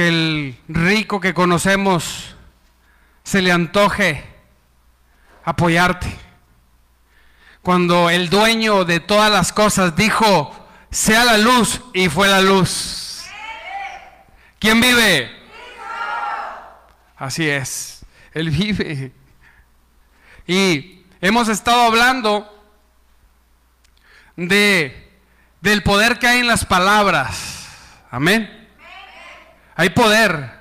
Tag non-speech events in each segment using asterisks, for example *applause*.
el rico que conocemos se le antoje apoyarte. Cuando el dueño de todas las cosas dijo, sea la luz y fue la luz. ¿Quién vive? Así es, Él vive. Y hemos estado hablando de, del poder que hay en las palabras. Amén. Hay poder.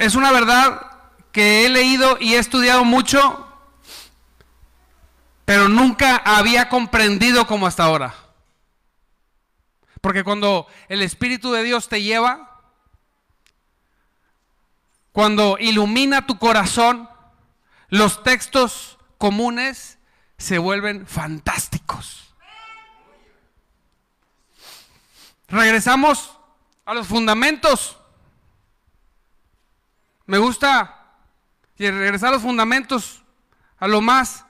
Es una verdad que he leído y he estudiado mucho, pero nunca había comprendido como hasta ahora. Porque cuando el Espíritu de Dios te lleva, cuando ilumina tu corazón, los textos comunes se vuelven fantásticos. Regresamos a los fundamentos. Me gusta regresar a los fundamentos, a lo más,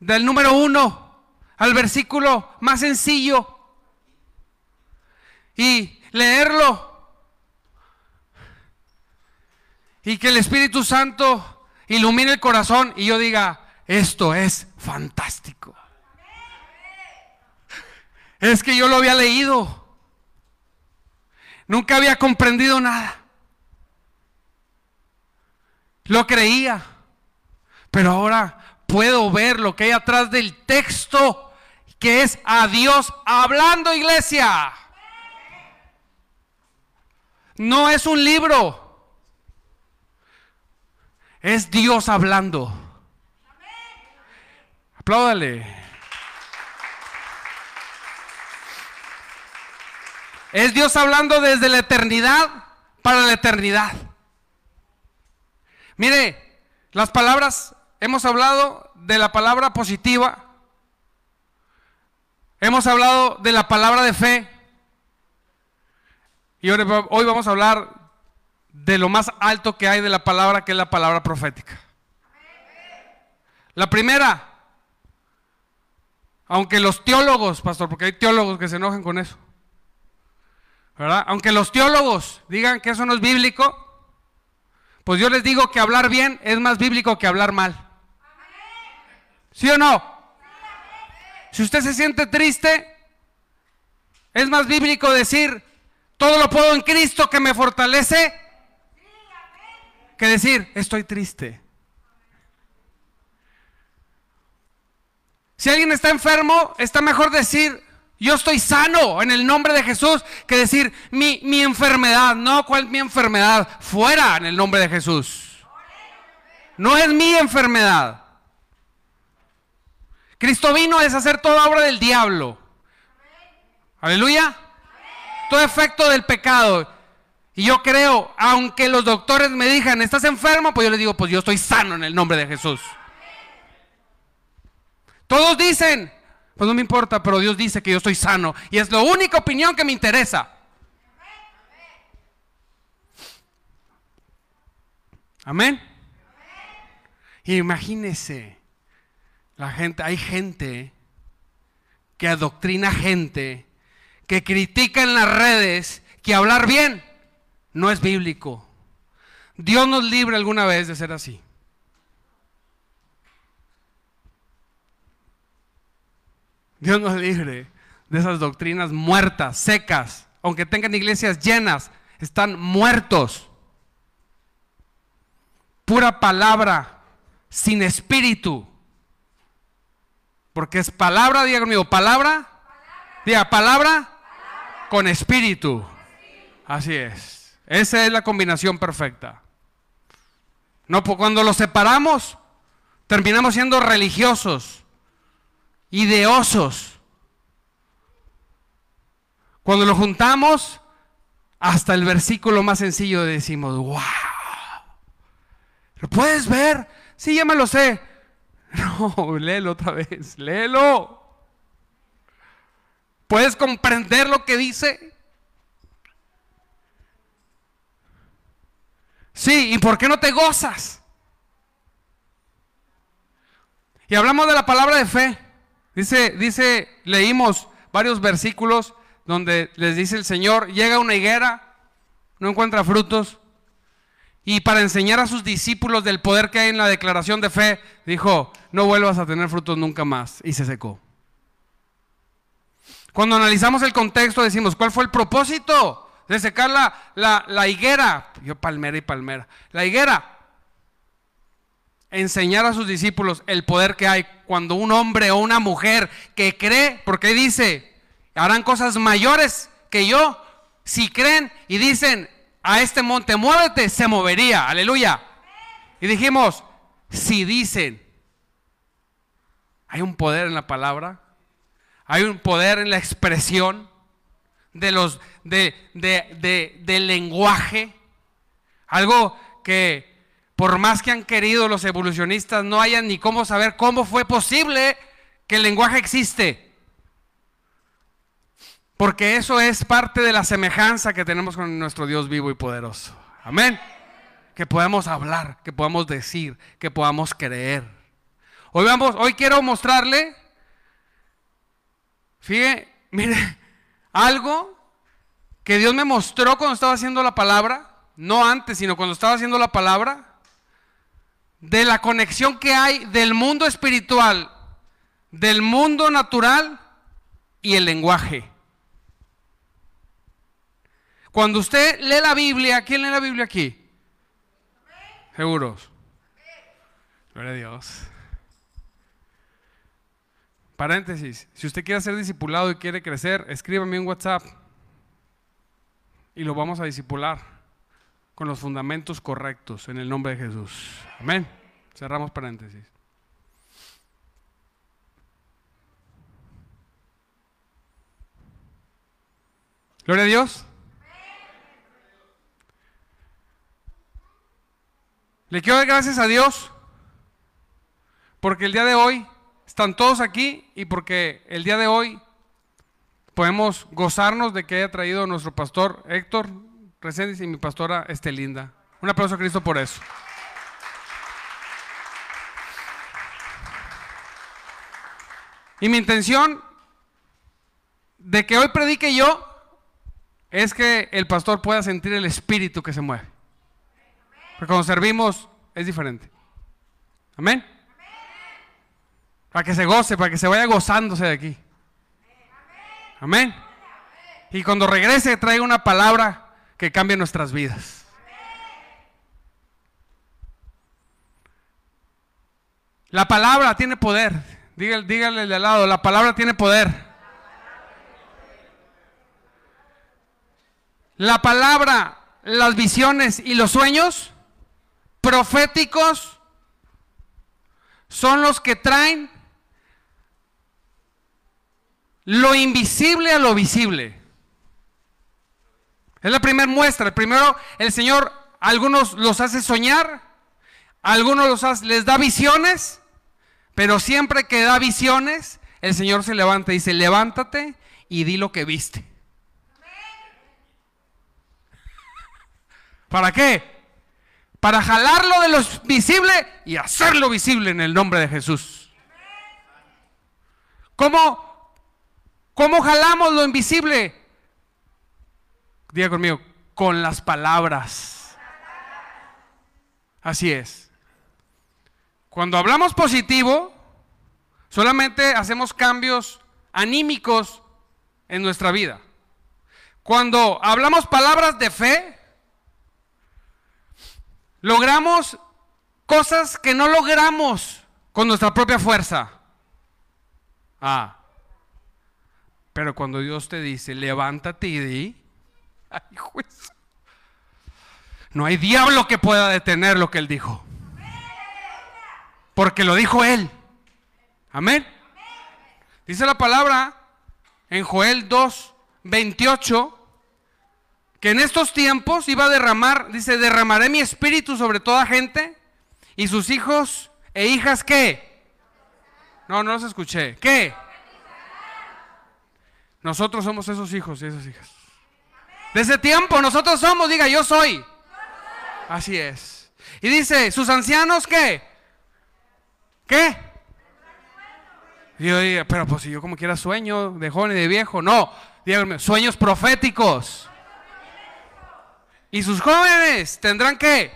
del número uno, al versículo más sencillo. Y leerlo. Y que el Espíritu Santo ilumine el corazón y yo diga, esto es fantástico. Es que yo lo había leído. Nunca había comprendido nada. Lo creía. Pero ahora puedo ver lo que hay atrás del texto, que es a Dios hablando, iglesia. No es un libro. Es Dios hablando. Apláudale. Es Dios hablando desde la eternidad para la eternidad. Mire, las palabras, hemos hablado de la palabra positiva, hemos hablado de la palabra de fe, y hoy vamos a hablar de lo más alto que hay de la palabra, que es la palabra profética. La primera, aunque los teólogos, pastor, porque hay teólogos que se enojan con eso, aunque los teólogos digan que eso no es bíblico, pues yo les digo que hablar bien es más bíblico que hablar mal. ¿Sí o no? Si usted se siente triste, es más bíblico decir, todo lo puedo en Cristo que me fortalece, que decir, estoy triste. Si alguien está enfermo, está mejor decir, yo estoy sano en el nombre de Jesús que decir mi, mi enfermedad. No, ¿cuál es mi enfermedad? Fuera en el nombre de Jesús. No es mi enfermedad. Cristo vino a deshacer toda obra del diablo. Aleluya. Todo efecto del pecado. Y yo creo, aunque los doctores me digan, ¿estás enfermo? Pues yo les digo, pues yo estoy sano en el nombre de Jesús. Todos dicen, pues no me importa, pero Dios dice que yo estoy sano y es la única opinión que me interesa. Amén. Imagínese, la gente, hay gente que adoctrina gente, que critica en las redes que hablar bien no es bíblico. Dios nos libre alguna vez de ser así. Dios nos libre de esas doctrinas muertas, secas, aunque tengan iglesias llenas, están muertos. Pura palabra, sin espíritu. Porque es palabra, diga conmigo, palabra, diga palabra, con espíritu. Así es. Esa es la combinación perfecta. No, pues cuando los separamos, terminamos siendo religiosos ideosos. Cuando lo juntamos, hasta el versículo más sencillo decimos, wow. ¿Lo puedes ver? Sí, ya me lo sé. *laughs* No, léelo otra vez, léelo. ¿Puedes comprender lo que dice? Sí, ¿y por qué no te gozas? Y hablamos de la palabra de fe. Dice, dice, leímos varios versículos donde les dice el Señor, llega una higuera, no encuentra frutos. Y para enseñar a sus discípulos del poder que hay en la declaración de fe, dijo, no vuelvas a tener frutos nunca más. Y se secó. Cuando analizamos el contexto decimos, ¿cuál fue el propósito de secar la, la higuera? Yo palmera y palmera. La higuera. Enseñar a sus discípulos el poder que hay cuando un hombre o una mujer que cree, porque dice, harán cosas mayores que yo, si creen y dicen, a este monte, muévete, se movería. Aleluya. Y dijimos, si dicen, hay un poder en la palabra, hay un poder en la expresión de los, de, de, del lenguaje, algo que por más que han querido los evolucionistas, no hayan ni cómo saber cómo fue posible que el lenguaje existe. Porque eso es parte de la semejanza que tenemos con nuestro Dios vivo y poderoso. Amén. Que podamos hablar, que podamos decir, que podamos creer. Hoy vamos, hoy quiero mostrarle, fíjate, *laughs* mire, algo que Dios me mostró cuando estaba haciendo la palabra, no antes, sino cuando estaba haciendo la palabra, de la conexión que hay del mundo espiritual, del mundo natural y el lenguaje. Cuando usted lee la Biblia, ¿quién lee la Biblia aquí? Seguros. Gloria a Dios. Paréntesis, si usted quiere ser discipulado y quiere crecer, escríbame en WhatsApp y lo vamos a discipular con los fundamentos correctos en el nombre de Jesús. Amén. Cerramos paréntesis. Gloria a Dios. Le quiero dar gracias a Dios porque el día de hoy están todos aquí y porque el día de hoy podemos gozarnos de que haya traído nuestro pastor Héctor Reséndiz y mi pastora Estelinda. Un aplauso a Cristo por eso. Y mi intención de que hoy predique yo es que el pastor pueda sentir el espíritu que se mueve. Porque cuando servimos es diferente. Amén. Para que se goce, para que se vaya gozándose de aquí. Amén. Y cuando regrese traiga una palabra que cambie nuestras vidas. La palabra tiene poder. Dígale, dígale de al lado, la palabra tiene poder. La palabra, las visiones y los sueños proféticos son los que traen lo invisible a lo visible. Es la primera muestra. Primero, el Señor, algunos los hace soñar, algunos los les da visiones, pero siempre que da visiones, el Señor se levanta y dice, levántate y di lo que viste. *laughs* ¿Para qué? para jalarlo de lo visible y hacerlo visible en el nombre de Jesús. ¿Cómo, cómo jalamos lo invisible? Diga conmigo, con las palabras. Así es. Cuando hablamos positivo, solamente hacemos cambios anímicos en nuestra vida. Cuando hablamos palabras de fe, logramos cosas que no logramos con nuestra propia fuerza. Ah. Pero cuando Dios te dice, levántate y di, *laughs* No hay diablo que pueda detener lo que Él dijo. Porque lo dijo Él. Amén. Dice la palabra en Joel 2, 28 que en estos tiempos iba a derramar, dice, derramaré mi espíritu sobre toda gente y sus hijos e hijas, ¿qué? No, no los escuché. ¿Qué? Nosotros somos esos hijos y esas hijas. De ese tiempo nosotros somos, diga, yo soy. Así es. Y dice, sus ancianos, ¿qué? ¿Qué? Y yo digo, pero pues si yo como quiera sueño de joven y de viejo, no, díganme, sueños proféticos. Y sus jóvenes tendrán qué?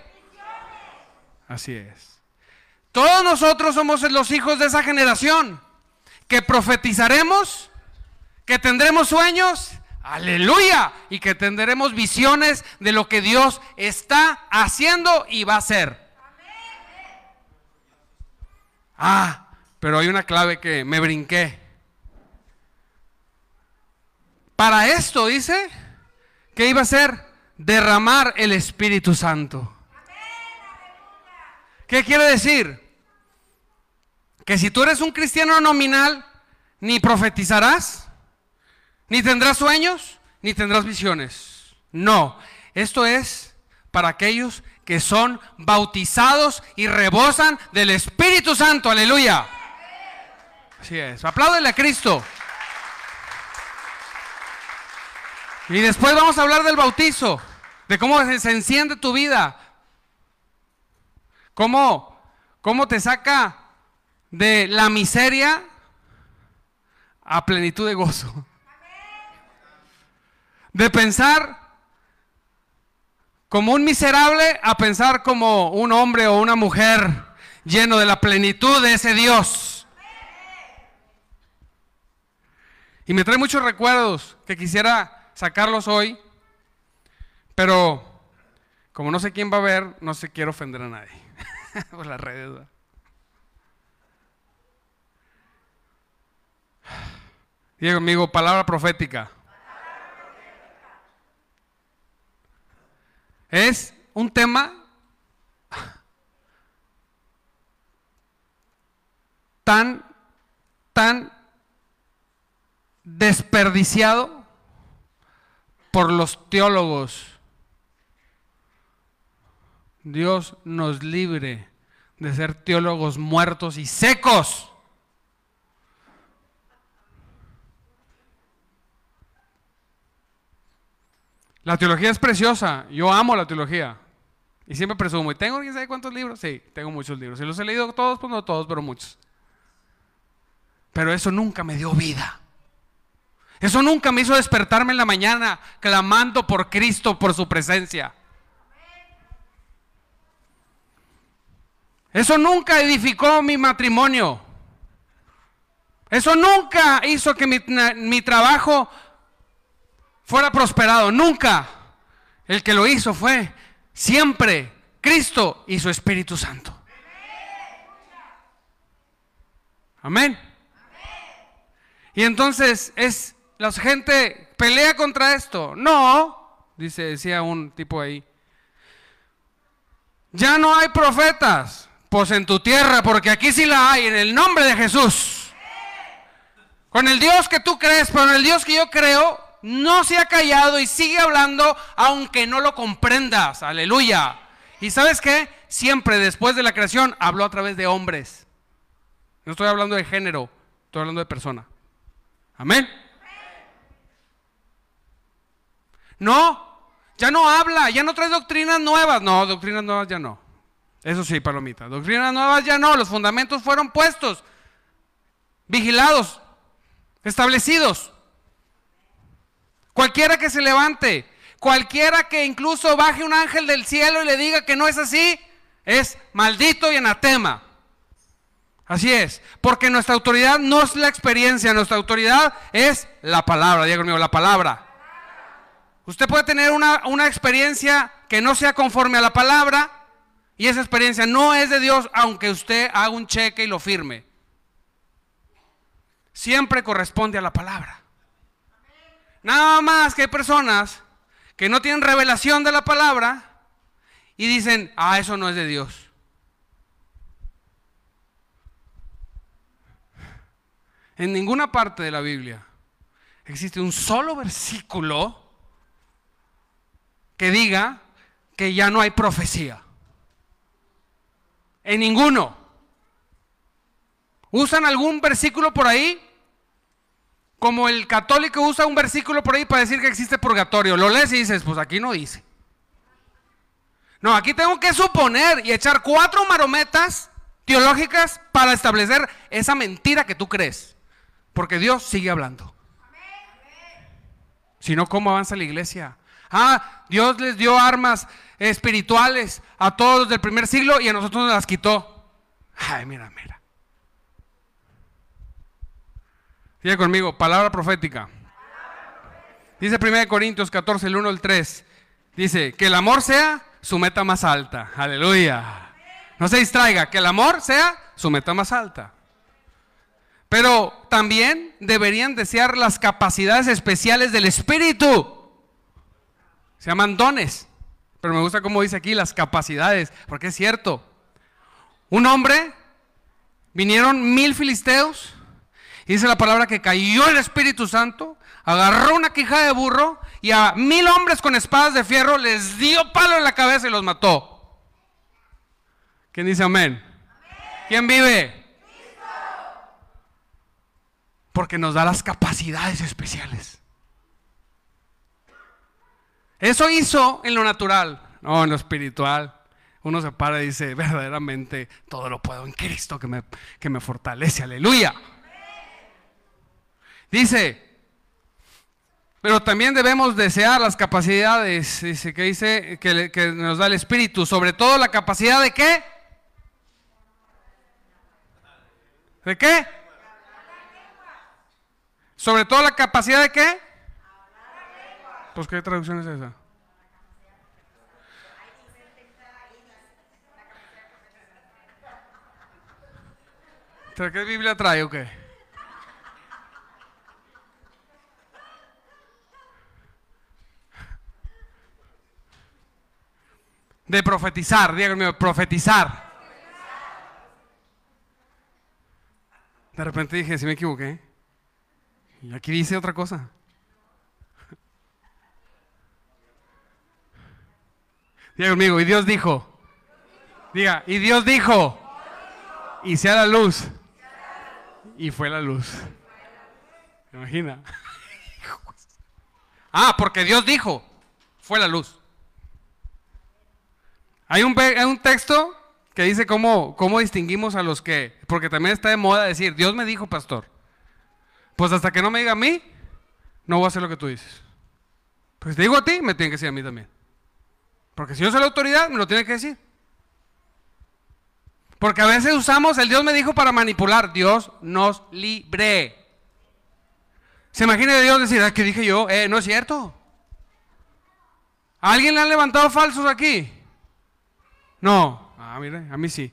Así es. Todos nosotros somos los hijos de esa generación que profetizaremos, que tendremos sueños, aleluya, y que tendremos visiones de lo que Dios está haciendo y va a hacer. Ah, pero hay una clave que me brinqué. Para esto dice que iba a ser derramar el Espíritu Santo. ¿Qué quiere decir? Que si tú eres un cristiano nominal, ni profetizarás, ni tendrás sueños, ni tendrás visiones. No, esto es para aquellos que son bautizados y rebosan del Espíritu Santo. Aleluya. Así es. Apláudele a Cristo. Y después vamos a hablar del bautizo, de cómo se enciende tu vida, cómo, cómo te saca de la miseria a plenitud de gozo. De pensar como un miserable a pensar como un hombre o una mujer lleno de la plenitud de ese Dios. Y me trae muchos recuerdos que quisiera sacarlos hoy, pero como no sé quién va a ver, no sé quiero ofender a nadie *laughs* por las redes. Diego amigo, palabra profética. Es un tema tan, tan desperdiciado por los teólogos. Dios nos libre de ser teólogos muertos y secos. La teología es preciosa. Yo amo la teología. Y siempre presumo. ¿Y tengo quién sabe cuántos libros? Sí, tengo muchos libros. ¿Y los he leído todos? Pues no todos, pero muchos. Pero eso nunca me dio vida. Eso nunca me hizo despertarme en la mañana clamando por Cristo, por su presencia. Eso nunca edificó mi matrimonio. Eso nunca hizo que mi, mi trabajo fuera prosperado. Nunca. El que lo hizo fue siempre Cristo y su Espíritu Santo. Amén. Y entonces es la gente pelea contra esto. No, dice decía un tipo ahí. Ya no hay profetas, pues en tu tierra, porque aquí sí la hay en el nombre de Jesús. Con el Dios que tú crees, pero en el Dios que yo creo, no se ha callado y sigue hablando aunque no lo comprendas. Aleluya. ¿Y sabes qué? Siempre después de la creación habló a través de hombres. No estoy hablando de género, estoy hablando de persona. Amén. No, ya no habla, ya no trae doctrinas nuevas. No, doctrinas nuevas ya no. Eso sí, palomita. Doctrinas nuevas ya no. Los fundamentos fueron puestos, vigilados, establecidos. Cualquiera que se levante, cualquiera que incluso baje un ángel del cielo y le diga que no es así, es maldito y anatema. Así es, porque nuestra autoridad no es la experiencia, nuestra autoridad es la palabra, diga conmigo, la palabra. Usted puede tener una, una, experiencia que no sea conforme a la palabra y esa experiencia no es de Dios, aunque usted haga un cheque y lo firme. Siempre corresponde a la palabra. Nada más que hay personas que no tienen revelación de la palabra y dicen, ah, eso no es de Dios. En ninguna parte de la Biblia existe un solo versículo que diga que ya no hay profecía. En ninguno. ¿Usan algún versículo por ahí? Como el católico usa un versículo por ahí para decir que existe purgatorio. Lo lees y dices, pues aquí no dice. No, aquí tengo que suponer y echar cuatro marometas teológicas para establecer esa mentira que tú crees. Porque Dios sigue hablando. Si no, ¿cómo avanza la iglesia? Ah, Dios les dio armas espirituales a todos del primer siglo y a nosotros nos las quitó. Ay, mira, mira. Sigue conmigo, palabra profética. Dice 1 Corintios 14, el 1 al 3. Dice, que el amor sea su meta más alta. Aleluya. No se distraiga, que el amor sea su meta más alta. Pero también deberían desear las capacidades especiales del Espíritu. Se llaman dones. Pero me gusta cómo dice aquí las capacidades, porque es cierto. Un hombre, vinieron mil filisteos, y dice la palabra que cayó el Espíritu Santo, agarró una quija de burro y a mil hombres con espadas de fierro les dio palo en la cabeza y los mató. ¿Quién dice amén? ¿Quién vive? Porque nos da las capacidades especiales. Eso hizo en lo natural, no en lo espiritual. Uno se para y dice, verdaderamente todo lo puedo en Cristo que me, que me fortalece. Aleluya. Dice, pero también debemos desear las capacidades, dice, que dice que, que, nos da el Espíritu, sobre todo la capacidad de qué? ¿De qué? Sobre todo la capacidad de qué? Pues qué traducción es esa. ¿Qué Biblia trae o qué? De profetizar, díganme, profetizar. De repente dije, si me equivoqué. Y aquí dice otra cosa. Diga conmigo, y Dios dijo. Diga, y Dios dijo. Y sea la luz. Y fue la luz. ¿Me imagina? *laughs* ah, porque Dios dijo. Fue la luz. Hay un, texto que dice cómo, cómo distinguimos a los que, porque también está de moda decir, Dios me dijo, pastor. Pues hasta que no me diga a mí, no voy a hacer lo que tú dices. Pues te digo a ti, me tiene que decir a mí también. Porque si yo soy la autoridad, me lo tiene que decir. Porque a veces usamos el Dios me dijo para manipular. Dios nos libre. ¿Se imagina Dios decir, ah, ¿qué dije yo? Eh, no es cierto. ¿A alguien le han levantado falsos aquí? No. Ah, mire, a mí sí.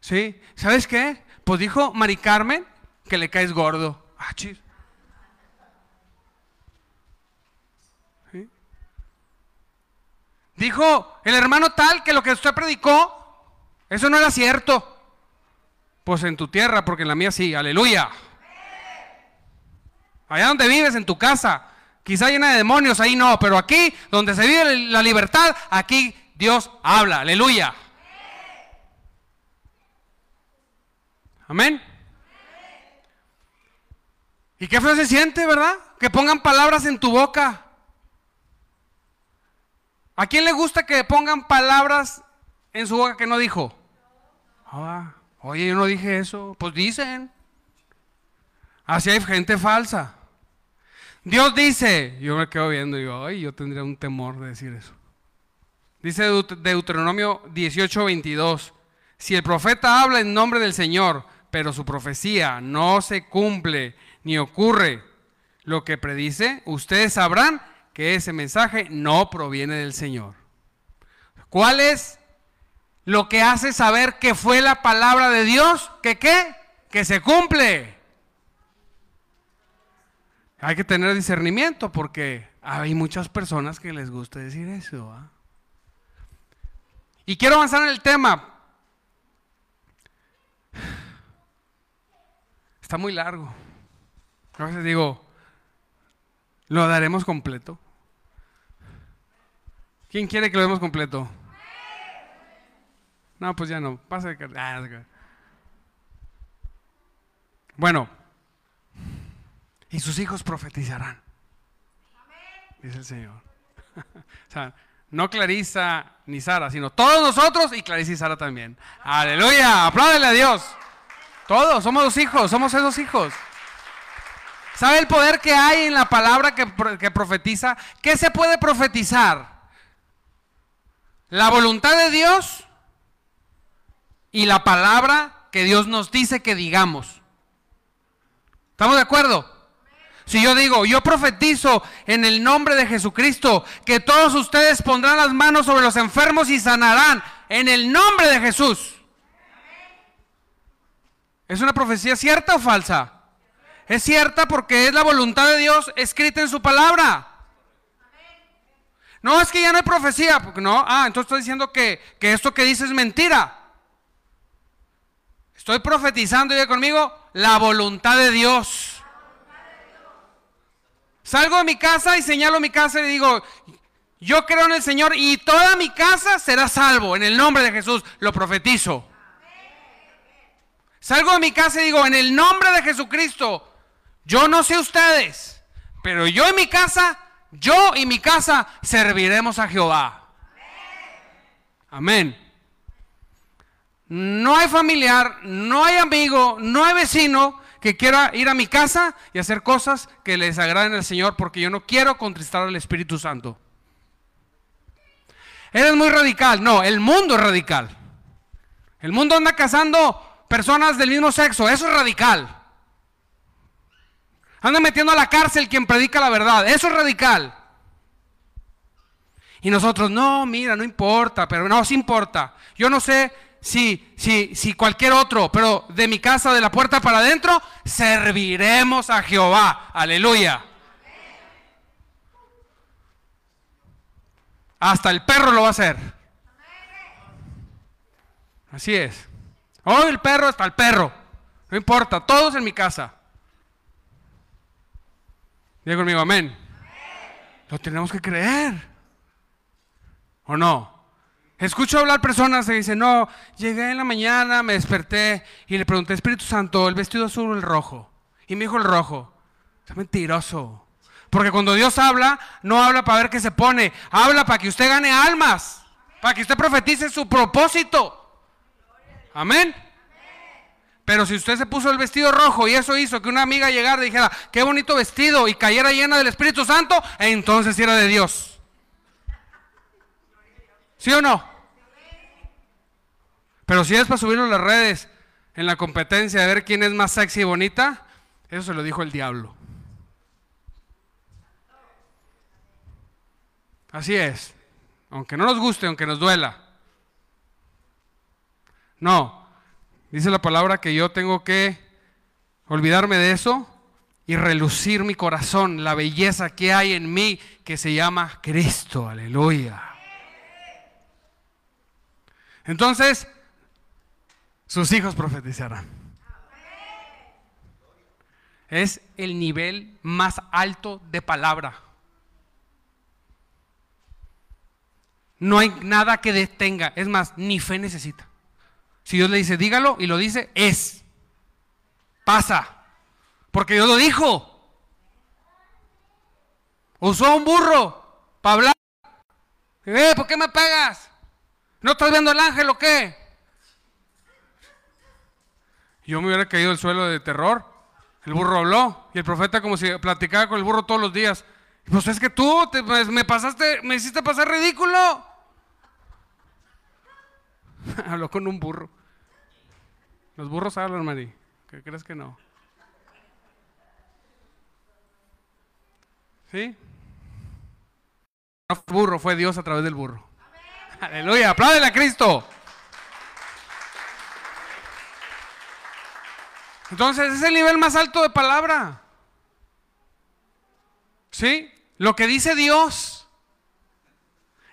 ¿Sí? ¿Sabes qué? Pues dijo Mari Carmen que le caes gordo. Ah. Dijo el hermano tal que lo que usted predicó, eso no era cierto. Pues en tu tierra, porque en la mía sí, aleluya. Allá donde vives, en tu casa, quizá llena de demonios, ahí no, pero aquí, donde se vive la libertad, aquí Dios habla, aleluya. Amén. ¿Y qué feo se siente, verdad? Que pongan palabras en tu boca. ¿A quién le gusta que pongan palabras en su boca que no dijo? Ah, oye, yo no dije eso. Pues dicen. Así hay gente falsa. Dios dice, yo me quedo viendo y ay, yo tendría un temor de decir eso. Dice Deuteronomio 18, 22. Si el profeta habla en nombre del Señor, pero su profecía no se cumple ni ocurre lo que predice, ustedes sabrán que ese mensaje no proviene del Señor. ¿Cuál es lo que hace saber que fue la palabra de Dios? ¿Que qué? Que se cumple. Hay que tener discernimiento porque hay muchas personas que les gusta decir eso. Y quiero avanzar en el tema. Está muy largo. A veces digo, ¿Lo daremos completo? ¿Quién quiere que lo demos completo? No, pues ya no. Pasa ah, Bueno, y sus hijos profetizarán. Dice el Señor. *laughs* o sea, no Clarisa ni Sara, sino todos nosotros y Clarisa y Sara también. Aleluya, apláudele a Dios. Todos, somos los hijos, somos esos hijos. ¿Sabe el poder que hay en la palabra que, que profetiza? ¿Qué se puede profetizar? La voluntad de Dios y la palabra que Dios nos dice que digamos. ¿Estamos de acuerdo? Si yo digo, yo profetizo en el nombre de Jesucristo que todos ustedes pondrán las manos sobre los enfermos y sanarán en el nombre de Jesús. ¿Es una profecía cierta o falsa? Es cierta porque es la voluntad de Dios escrita en su palabra. No, es que ya no hay profecía. Porque no, ah, entonces estoy diciendo que, que esto que dice es mentira. Estoy profetizando, y conmigo, la voluntad de Dios. Salgo de mi casa y señalo mi casa y digo, yo creo en el Señor y toda mi casa será salvo. En el nombre de Jesús lo profetizo. Salgo de mi casa y digo, en el nombre de Jesucristo, yo no sé ustedes, pero yo en mi casa, yo y mi casa serviremos a Jehová. Amén. No hay familiar, no hay amigo, no hay vecino que quiera ir a mi casa y hacer cosas que les agraden al Señor porque yo no quiero contristar al Espíritu Santo. Eres muy radical. No, el mundo es radical. El mundo anda casando personas del mismo sexo. Eso es radical. Anda metiendo a la cárcel quien predica la verdad. Eso es radical. Y nosotros, no, mira, no importa, pero no, sí importa. Yo no sé si, si, si cualquier otro, pero de mi casa, de la puerta para adentro, serviremos a Jehová. Aleluya. Hasta el perro lo va a hacer. Así es. Hoy el perro, hasta el perro. No importa, todos en mi casa. Diga conmigo, amén. Lo tenemos que creer. ¿O no? Escucho hablar personas que dicen, no, llegué en la mañana, me desperté y le pregunté, Espíritu Santo, ¿el vestido azul o el rojo? Y me dijo el rojo. Es mentiroso. Porque cuando Dios habla, no habla para ver qué se pone, habla para que usted gane almas, para que usted profetice su propósito. Amén. Pero si usted se puso el vestido rojo y eso hizo que una amiga llegara y dijera, qué bonito vestido y cayera llena del Espíritu Santo, entonces era de Dios. ¿Sí o no? Pero si es para subirlo a las redes en la competencia de ver quién es más sexy y bonita, eso se lo dijo el diablo. Así es. Aunque no nos guste, aunque nos duela. No. Dice la palabra que yo tengo que olvidarme de eso y relucir mi corazón, la belleza que hay en mí que se llama Cristo. Aleluya. Entonces, sus hijos profetizarán. Es el nivel más alto de palabra. No hay nada que detenga. Es más, ni fe necesita. Si Dios le dice, dígalo y lo dice, es. Pasa. Porque Dios lo dijo. Usó un burro para hablar. Eh, ¿Por qué me pagas? ¿No estás viendo el ángel o qué? Yo me hubiera caído al suelo de terror. El burro habló y el profeta como si platicaba con el burro todos los días. Pues es que tú pues, me pasaste, me hiciste pasar ridículo. *laughs* Habló con un burro. Los burros hablan, Mari. ¿Qué crees que no? ¿Sí? No fue burro, fue Dios a través del burro. Aleluya, apláudele a Cristo. Entonces es el nivel más alto de palabra. ¿Sí? Lo que dice Dios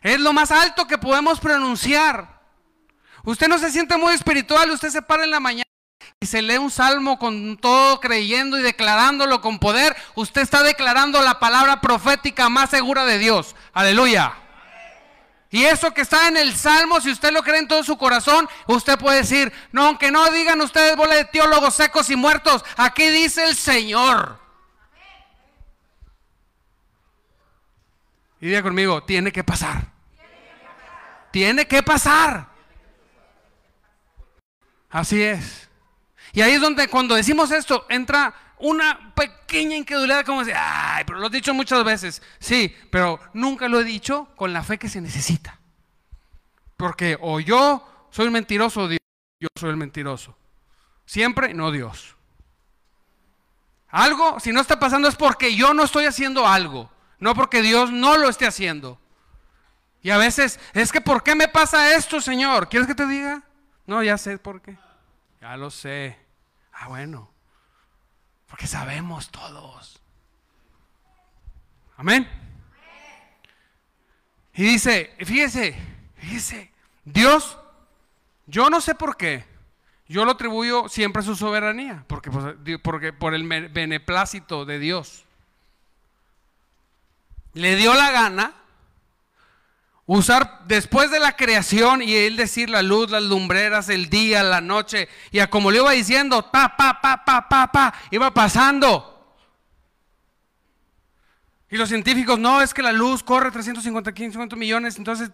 es lo más alto que podemos pronunciar. Usted no se siente muy espiritual, usted se para en la mañana y se lee un salmo con todo creyendo y declarándolo con poder. Usted está declarando la palabra profética más segura de Dios. Aleluya. Y eso que está en el Salmo, si usted lo cree en todo su corazón, usted puede decir, no, aunque no digan ustedes bola de teólogos secos y muertos, aquí dice el Señor. Y diga conmigo, tiene que pasar. Tiene que pasar. Así es. Y ahí es donde cuando decimos esto entra una pequeña incredulidad como decir, ay, pero lo he dicho muchas veces. Sí, pero nunca lo he dicho con la fe que se necesita. Porque o yo soy un mentiroso o Dios, yo soy el mentiroso. Siempre no Dios. Algo, si no está pasando es porque yo no estoy haciendo algo, no porque Dios no lo esté haciendo. Y a veces, es que ¿por qué me pasa esto, Señor? ¿Quieres que te diga? No, ya sé por qué. Ya lo sé. Ah, bueno. Porque sabemos todos. Amén. Y dice, fíjese, fíjese, Dios, yo no sé por qué, yo lo atribuyo siempre a su soberanía, porque, pues, porque por el beneplácito de Dios. Le dio la gana usar después de la creación y él decir la luz, las lumbreras, el día, la noche, y a como le iba diciendo, pa, pa, pa, pa, pa, pa, iba pasando. Y los científicos, no, es que la luz corre 350, 550 millones, entonces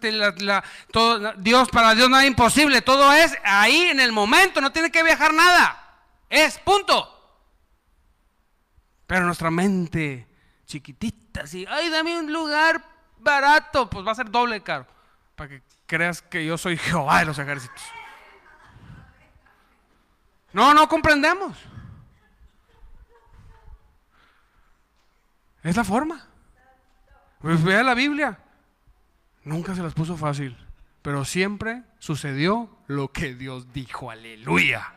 Dios, para Dios nada imposible, todo es ahí en el momento, no tiene que viajar nada, es punto. Pero nuestra mente chiquitita, así, ay, dame un lugar barato, pues va a ser doble caro, para que creas que yo soy Jehová de los ejércitos. No, no comprendemos. Es la forma. Pues vea la Biblia. Nunca se las puso fácil, pero siempre sucedió lo que Dios dijo. Aleluya.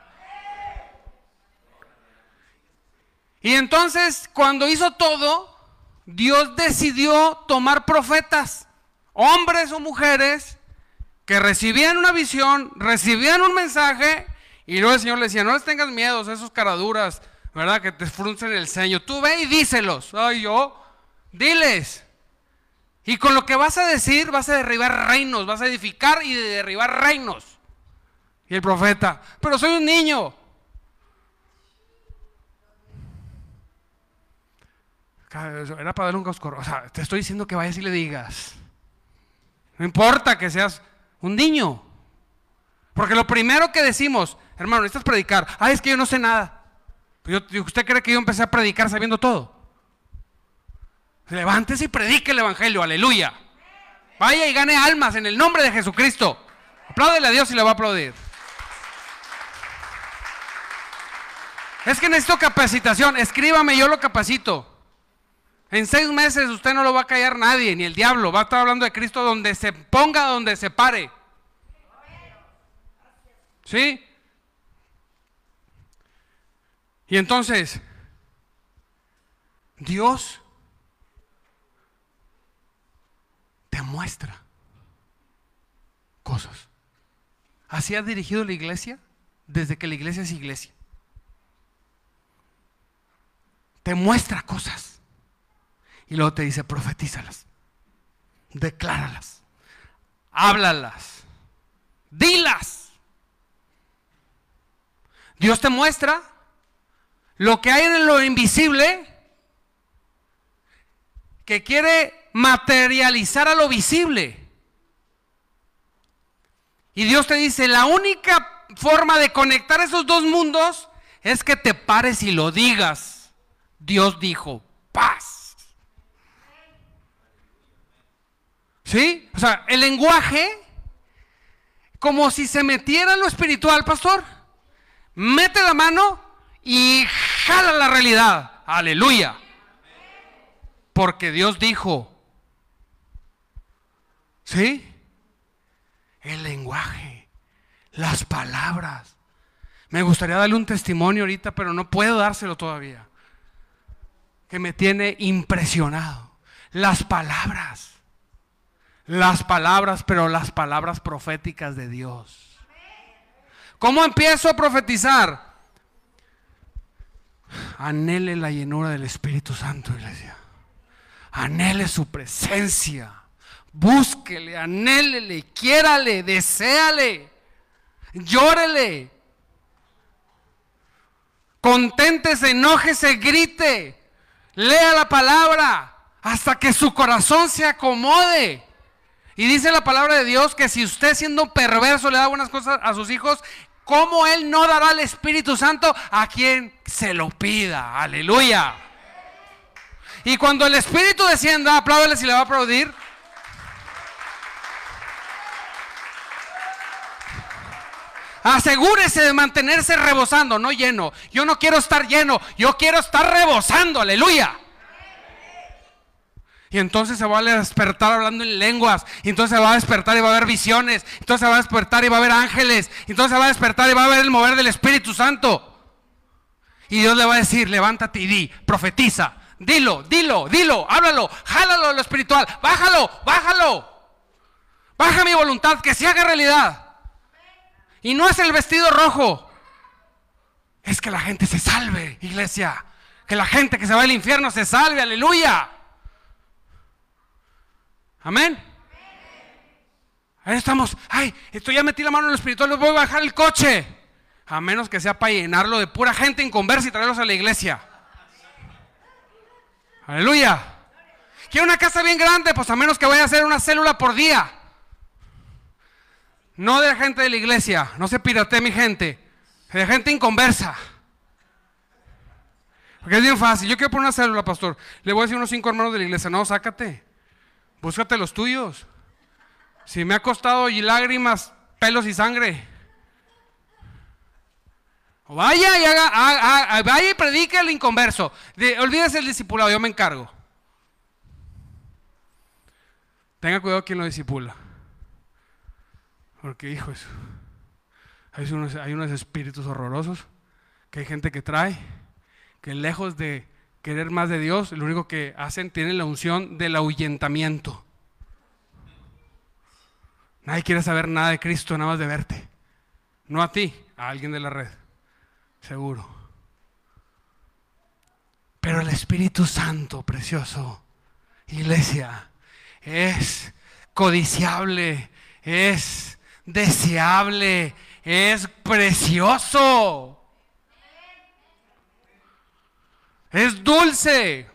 Y entonces, cuando hizo todo, Dios decidió tomar profetas, hombres o mujeres, que recibían una visión, recibían un mensaje, y luego el Señor le decía, no les tengas miedo, esos caraduras, ¿verdad? Que te fruncen el ceño. Tú ve y díselos. Ay, yo, diles. Y con lo que vas a decir, vas a derribar reinos, vas a edificar y derribar reinos. Y el profeta, pero soy un niño. Era para darle un coscorro. O sea, te estoy diciendo que vayas y le digas. No importa que seas un niño. Porque lo primero que decimos, hermano, necesitas predicar. Ah, es que yo no sé nada. ¿Usted cree que yo empecé a predicar sabiendo todo? Levántese y predique el Evangelio, aleluya. Vaya y gane almas en el nombre de Jesucristo. Apláudele a Dios y le va a aplaudir. Es que necesito capacitación. Escríbame, yo lo capacito. En seis meses usted no lo va a callar nadie, ni el diablo. Va a estar hablando de Cristo donde se ponga, donde se pare. ¿Sí? Y entonces, Dios te muestra cosas. Así ha dirigido la iglesia desde que la iglesia es iglesia. Te muestra cosas. Y luego te dice, profetízalas, decláralas, háblalas, dilas. Dios te muestra lo que hay en lo invisible que quiere materializar a lo visible. Y Dios te dice, la única forma de conectar esos dos mundos es que te pares y lo digas. Dios dijo, ¿Sí? O sea, el lenguaje, como si se metiera en lo espiritual, pastor. Mete la mano y jala la realidad. Aleluya. Porque Dios dijo, ¿sí? El lenguaje, las palabras. Me gustaría darle un testimonio ahorita, pero no puedo dárselo todavía. Que me tiene impresionado. Las palabras. Las palabras, pero las palabras proféticas de Dios. ¿Cómo empiezo a profetizar? Anhele la llenura del Espíritu Santo, iglesia. Anhele su presencia. Búsquele, anhélele, quiérale, deséale, llórele. Conténtese, enójese, grite. Lea la palabra hasta que su corazón se acomode. Y dice la palabra de Dios que si usted siendo perverso le da buenas cosas a sus hijos, ¿cómo Él no dará el Espíritu Santo a quien se lo pida? Aleluya. Y cuando el Espíritu descienda, apláudele si le va a aplaudir. Asegúrese de mantenerse rebosando, no lleno. Yo no quiero estar lleno, yo quiero estar rebosando, aleluya. Y entonces se va a despertar hablando en lenguas. Y entonces se va a despertar y va a haber visiones. Entonces se va a despertar y va a haber ángeles. Entonces se va a despertar y va a haber el mover del Espíritu Santo. Y Dios le va a decir, levántate y di, profetiza. Dilo, dilo, dilo, háblalo, jálalo lo espiritual. Bájalo, bájalo. Baja mi voluntad, que se haga realidad. Y no es el vestido rojo. Es que la gente se salve, iglesia. Que la gente que se va al infierno se salve, aleluya. Amén. Ahí estamos. Ay, esto ya metí la mano en lo espiritual, les voy a bajar el coche. A menos que sea para llenarlo de pura gente inconversa y traerlos a la iglesia. Aleluya. Quiero una casa bien grande, pues a menos que vaya a hacer una célula por día. No de gente de la iglesia, no se piratee mi gente, de gente inconversa. Porque es bien fácil. Yo quiero poner una célula, pastor. Le voy a decir a unos cinco hermanos de la iglesia, no, sácate. Búscate los tuyos. Si me ha costado y lágrimas, pelos y sangre. Vaya y haga, vaya y predique el inconverso. olvídese el discipulado, yo me encargo. Tenga cuidado quien lo disipula. Porque, hijo, hay unos, hay unos espíritus horrorosos que hay gente que trae, que lejos de querer más de Dios, lo único que hacen, tienen la unción del ahuyentamiento. Nadie quiere saber nada de Cristo, nada más de verte. No a ti, a alguien de la red. Seguro. Pero el Espíritu Santo, precioso, iglesia, es codiciable, es deseable, es precioso. Es dulce.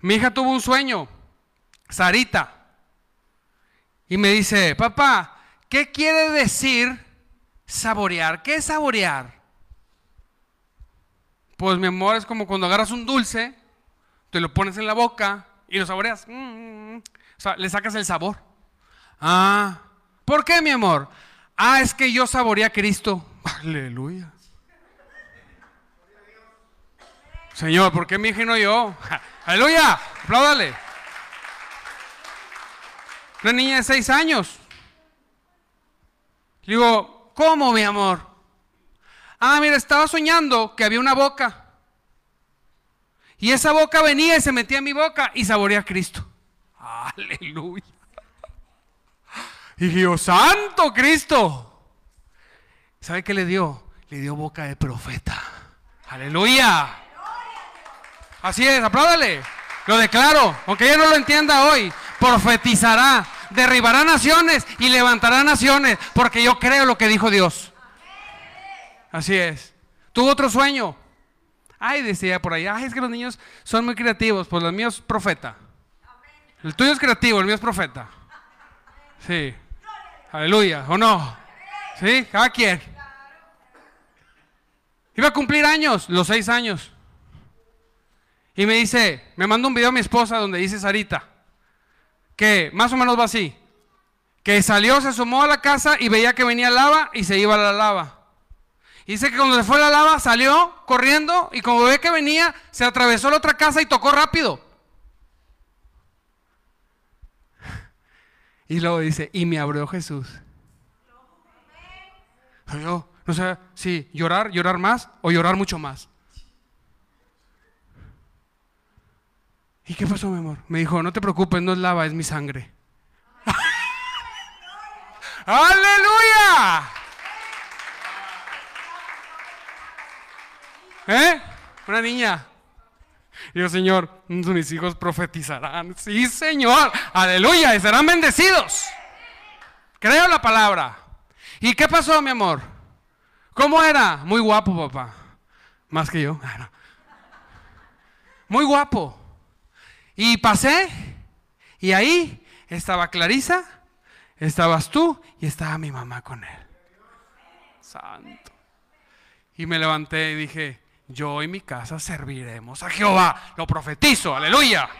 Mi hija tuvo un sueño, Sarita, y me dice, papá, ¿qué quiere decir saborear? ¿Qué es saborear? Pues mi amor, es como cuando agarras un dulce, te lo pones en la boca y lo saboreas. Mm, mm, mm. O sea, le sacas el sabor. Ah, ¿por qué, mi amor? Ah, es que yo saboreé a Cristo. *laughs* Aleluya. Señor, ¿por qué mi hija no yo? *laughs* Aleluya, apláudale. Una niña de seis años. Le digo, ¿cómo, mi amor? Ah, mira, estaba soñando que había una boca. Y esa boca venía y se metía en mi boca y saboreaba a Cristo. *laughs* Aleluya. Y yo, Santo Cristo. ¿Sabe qué le dio? Le dio boca de profeta. Aleluya. Así es, apláudale. Lo declaro, aunque ella no lo entienda hoy, profetizará, derribará naciones y levantará naciones, porque yo creo lo que dijo Dios. Así es. Tuvo otro sueño. Ay, decía por ahí, ay, es que los niños son muy creativos, pues los míos profeta. El tuyo es creativo, el mío es profeta. Sí. Aleluya, ¿o no? ¿Sí? Cada quien. Iba a cumplir años, los seis años. Y me dice, me manda un video a mi esposa donde dice Sarita, que más o menos va así, que salió, se sumó a la casa y veía que venía lava y se iba a la lava. Y dice que cuando se fue la lava salió corriendo y como ve que venía, se atravesó la otra casa y tocó rápido. *laughs* Y luego dice, y me abrió Jesús. Yo no sé si llorar, llorar más o llorar mucho más. ¿Y qué pasó, mi amor? Me dijo, no te preocupes, no es lava, es mi sangre. *laughs* ¡Aleluya! ¿Eh? Una niña. Dios Señor, mis hijos profetizarán. Sí, Señor. Aleluya. Y serán bendecidos. Creo la palabra. ¿Y qué pasó, mi amor? ¿Cómo era? Muy guapo, papá. Más que yo. *laughs* Muy guapo. Y pasé, y ahí estaba Clarisa, estabas tú y estaba mi mamá con él. santo. Y me levanté y dije, yo y mi casa serviremos a Jehová. Lo profetizo, aleluya.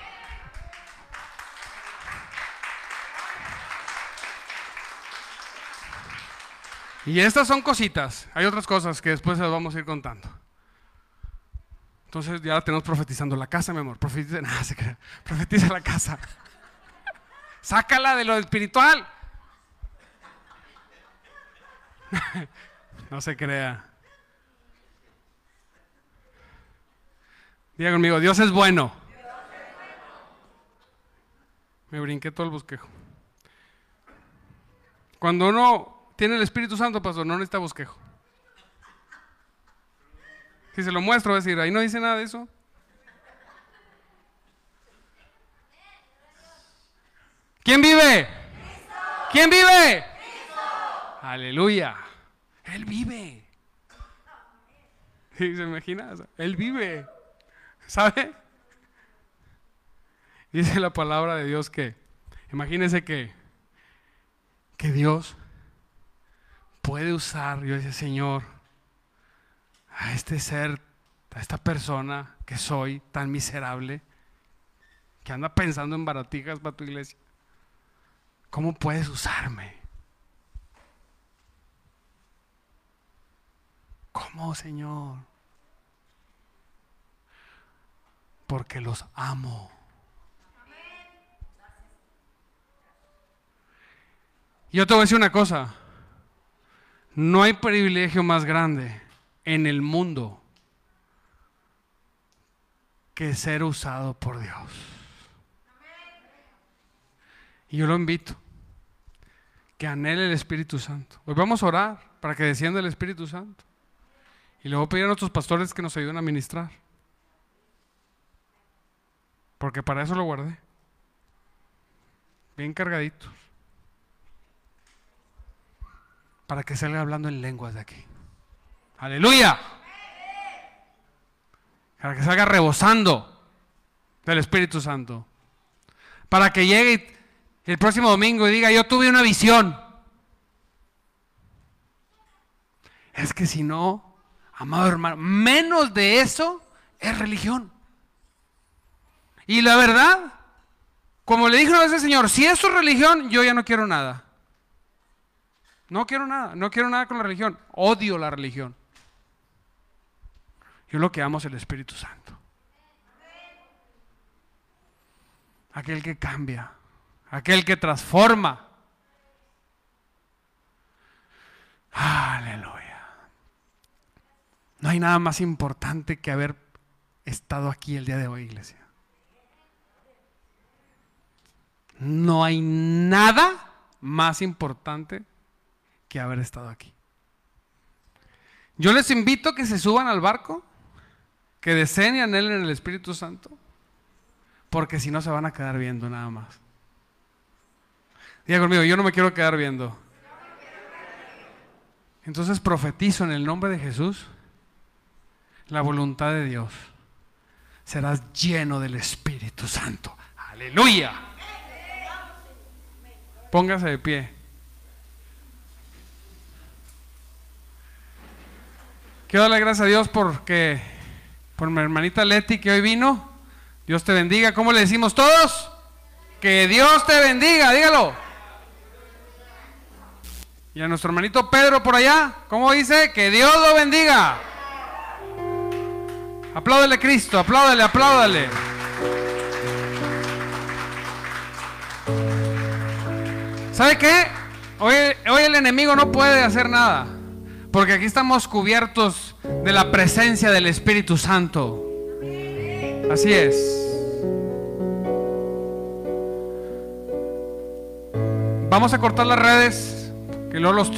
Y estas son cositas. Hay otras cosas que después les vamos a ir contando. Entonces ya tenemos profetizando la casa, mi amor. Profetiza, *laughs* nada, se crea. Profetiza la casa. Sácala de lo espiritual. *laughs* no se crea. Diga conmigo, Dios es bueno. Me brinqué todo el bosquejo. Cuando uno tiene el Espíritu Santo, pastor, no necesita bosquejo. Si se lo muestro, va a decir, ahí no dice nada de eso. ¿Quién vive? ¿Quién vive? Aleluya. Él vive. *laughs* ¿Sí, ¿Se imagina? Él vive. ¿Sabe? Dice la palabra de Dios que, imagínense que, que Dios puede usar, yo decía, Señor, a este ser, a esta persona que soy tan miserable, que anda pensando en baratijas para tu iglesia, ¿cómo puedes usarme? ¿Cómo, Señor? Porque los amo. Yo te voy a decir una cosa. No hay privilegio más grande en el mundo que ser usado por Dios. Y yo lo invito, que anhele el Espíritu Santo. Hoy vamos a orar para que descienda el Espíritu Santo. Y le voy a pedir a nuestros pastores que nos ayuden a ministrar. Porque para eso lo guardé. Bien cargaditos. Para que salga hablando en lenguas de aquí. Aleluya. Para que salga rebosando del Espíritu Santo. Para que llegue el próximo domingo y diga, yo tuve una visión. Es que si no, amado hermano, menos de eso es religión. Y la verdad, como le dije una vez al Señor, si eso es religión, yo ya no quiero nada. No quiero nada, no quiero nada con la religión. Odio la religión. Yo lo que amo es el Espíritu Santo. Aquel que cambia, aquel que transforma. Aleluya. No hay nada más importante que haber estado aquí el día de hoy, iglesia. No hay nada más importante que haber estado aquí. Yo les invito a que se suban al barco que deseen y anhelen el Espíritu Santo, porque si no se van a quedar viendo nada más. Diga conmigo, yo no me quiero quedar viendo. Entonces profetizo en el nombre de Jesús la voluntad de Dios. Serás lleno del Espíritu Santo. Aleluya. Póngase de pie. Quiero darle gracias a Dios porque por mi hermanita Leti que hoy vino. Dios te bendiga. ¿Cómo le decimos todos? Que Dios te bendiga, dígalo. Y a nuestro hermanito Pedro por allá, ¿cómo dice? Que Dios lo bendiga. Apláudale Cristo, apláudale, apláudale. ¿Sabe qué? Hoy, hoy el enemigo no puede hacer nada. Porque aquí estamos cubiertos de la presencia del Espíritu Santo. Así es. Vamos a cortar las redes, que luego los